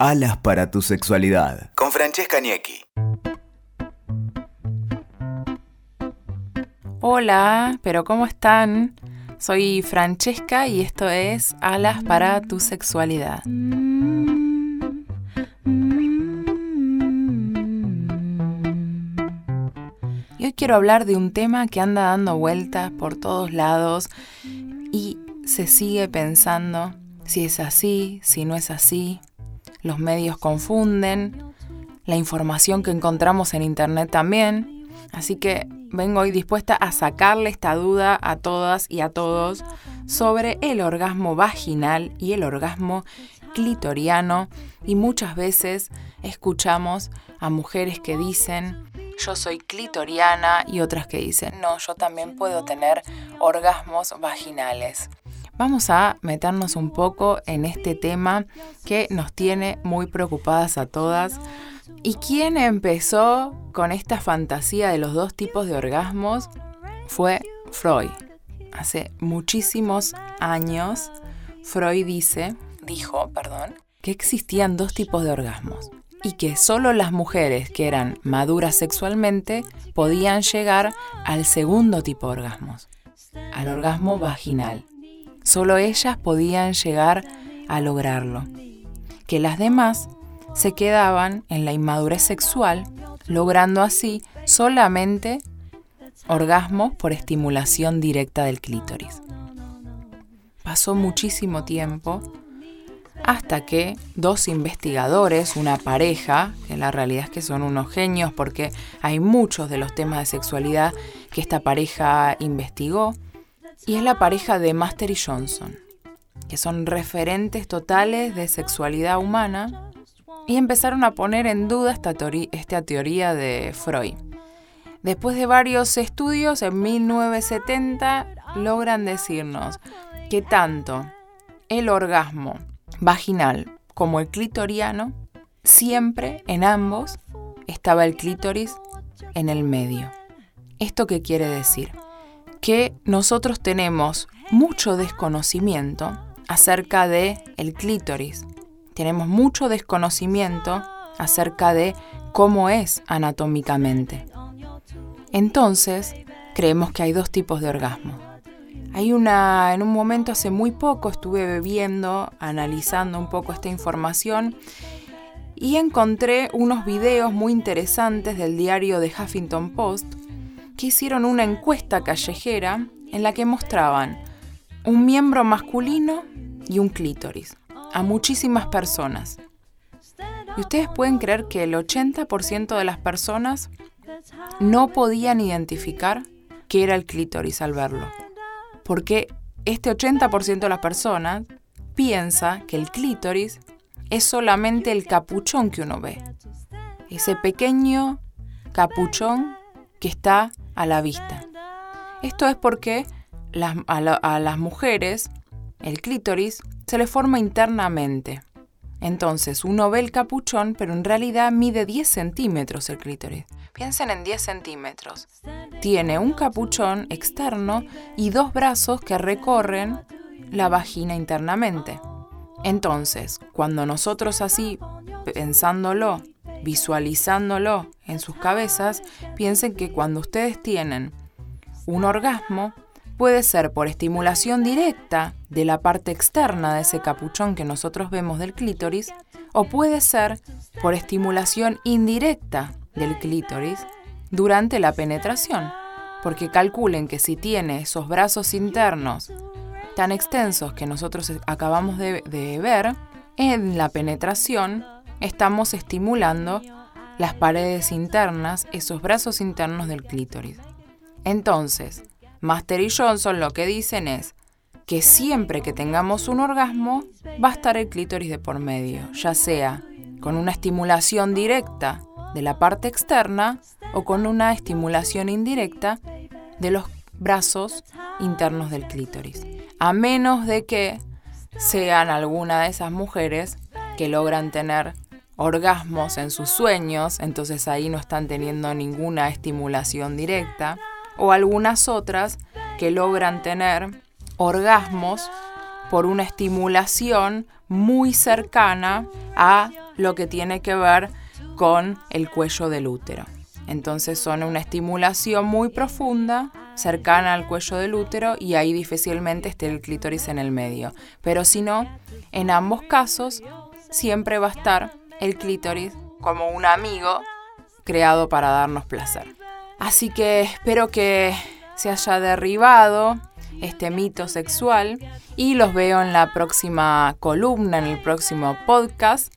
Alas para tu sexualidad. Con Francesca Niecki. Hola, pero ¿cómo están? Soy Francesca y esto es Alas para tu sexualidad. Y hoy quiero hablar de un tema que anda dando vueltas por todos lados y se sigue pensando si es así, si no es así. Los medios confunden, la información que encontramos en internet también. Así que vengo hoy dispuesta a sacarle esta duda a todas y a todos sobre el orgasmo vaginal y el orgasmo clitoriano. Y muchas veces escuchamos a mujeres que dicen, yo soy clitoriana y otras que dicen, no, yo también puedo tener orgasmos vaginales. Vamos a meternos un poco en este tema que nos tiene muy preocupadas a todas. ¿Y quién empezó con esta fantasía de los dos tipos de orgasmos? Fue Freud. Hace muchísimos años, Freud dice, dijo, perdón, que existían dos tipos de orgasmos y que solo las mujeres que eran maduras sexualmente podían llegar al segundo tipo de orgasmos, al orgasmo vaginal. Solo ellas podían llegar a lograrlo. Que las demás se quedaban en la inmadurez sexual, logrando así solamente orgasmos por estimulación directa del clítoris. Pasó muchísimo tiempo hasta que dos investigadores, una pareja, que la realidad es que son unos genios porque hay muchos de los temas de sexualidad que esta pareja investigó, y es la pareja de Master y Johnson, que son referentes totales de sexualidad humana y empezaron a poner en duda esta, esta teoría de Freud. Después de varios estudios, en 1970 logran decirnos que tanto el orgasmo vaginal como el clitoriano, siempre en ambos estaba el clítoris en el medio. ¿Esto qué quiere decir? Que nosotros tenemos mucho desconocimiento acerca de el clítoris. Tenemos mucho desconocimiento acerca de cómo es anatómicamente. Entonces, creemos que hay dos tipos de orgasmo. Hay una, en un momento hace muy poco estuve viendo, analizando un poco esta información y encontré unos videos muy interesantes del diario de Huffington Post que hicieron una encuesta callejera en la que mostraban un miembro masculino y un clítoris a muchísimas personas. Y ustedes pueden creer que el 80% de las personas no podían identificar qué era el clítoris al verlo. Porque este 80% de las personas piensa que el clítoris es solamente el capuchón que uno ve. Ese pequeño capuchón que está a la vista. Esto es porque a, las mujeres el clítoris se le forma internamente. Entonces uno ve el capuchón, pero en realidad mide 10 centímetros el clítoris. Piensen en 10 centímetros. Tiene un capuchón externo y dos brazos que recorren la vagina internamente. Entonces, cuando nosotros así, pensándolo, visualizándolo en sus cabezas, piensen que cuando ustedes tienen un orgasmo, puede ser por estimulación directa de la parte externa de ese capuchón que nosotros vemos del clítoris, o puede ser por estimulación indirecta del clítoris durante la penetración, porque calculen que si tiene esos brazos internos tan extensos que nosotros acabamos de, de ver, en la penetración estamos estimulando las paredes internas, esos brazos internos del clítoris. Entonces, Master y Johnson lo que dicen es que siempre que tengamos un orgasmo va a estar el clítoris de por medio, ya sea con una estimulación directa de la parte externa o con una estimulación indirecta de los brazos internos del clítoris. A menos de que sean alguna de esas mujeres que logran tener orgasmos en sus sueños, entonces ahí no están teniendo ninguna estimulación directa, o algunas otras que logran tener orgasmos por una estimulación muy cercana a lo que tiene que ver con el cuello del útero. Entonces son una estimulación muy profunda, cercana al cuello del útero y ahí difícilmente esté el clítoris en el medio. Pero si no, en ambos casos siempre va a estar el clítoris como un amigo creado para darnos placer. Así que espero que se haya derribado este mito sexual y los veo en la próxima columna, en el próximo podcast.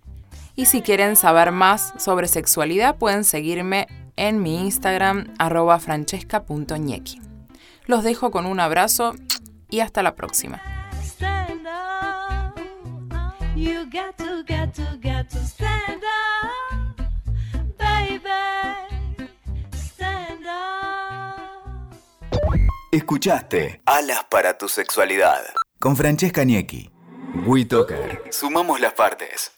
Y si quieren saber más sobre sexualidad pueden seguirme en mi Instagram arroba francesca.ñequi. Los dejo con un abrazo y hasta la próxima. Escuchaste Alas para tu sexualidad con Francesca Niecki. WeToker. Sumamos las partes.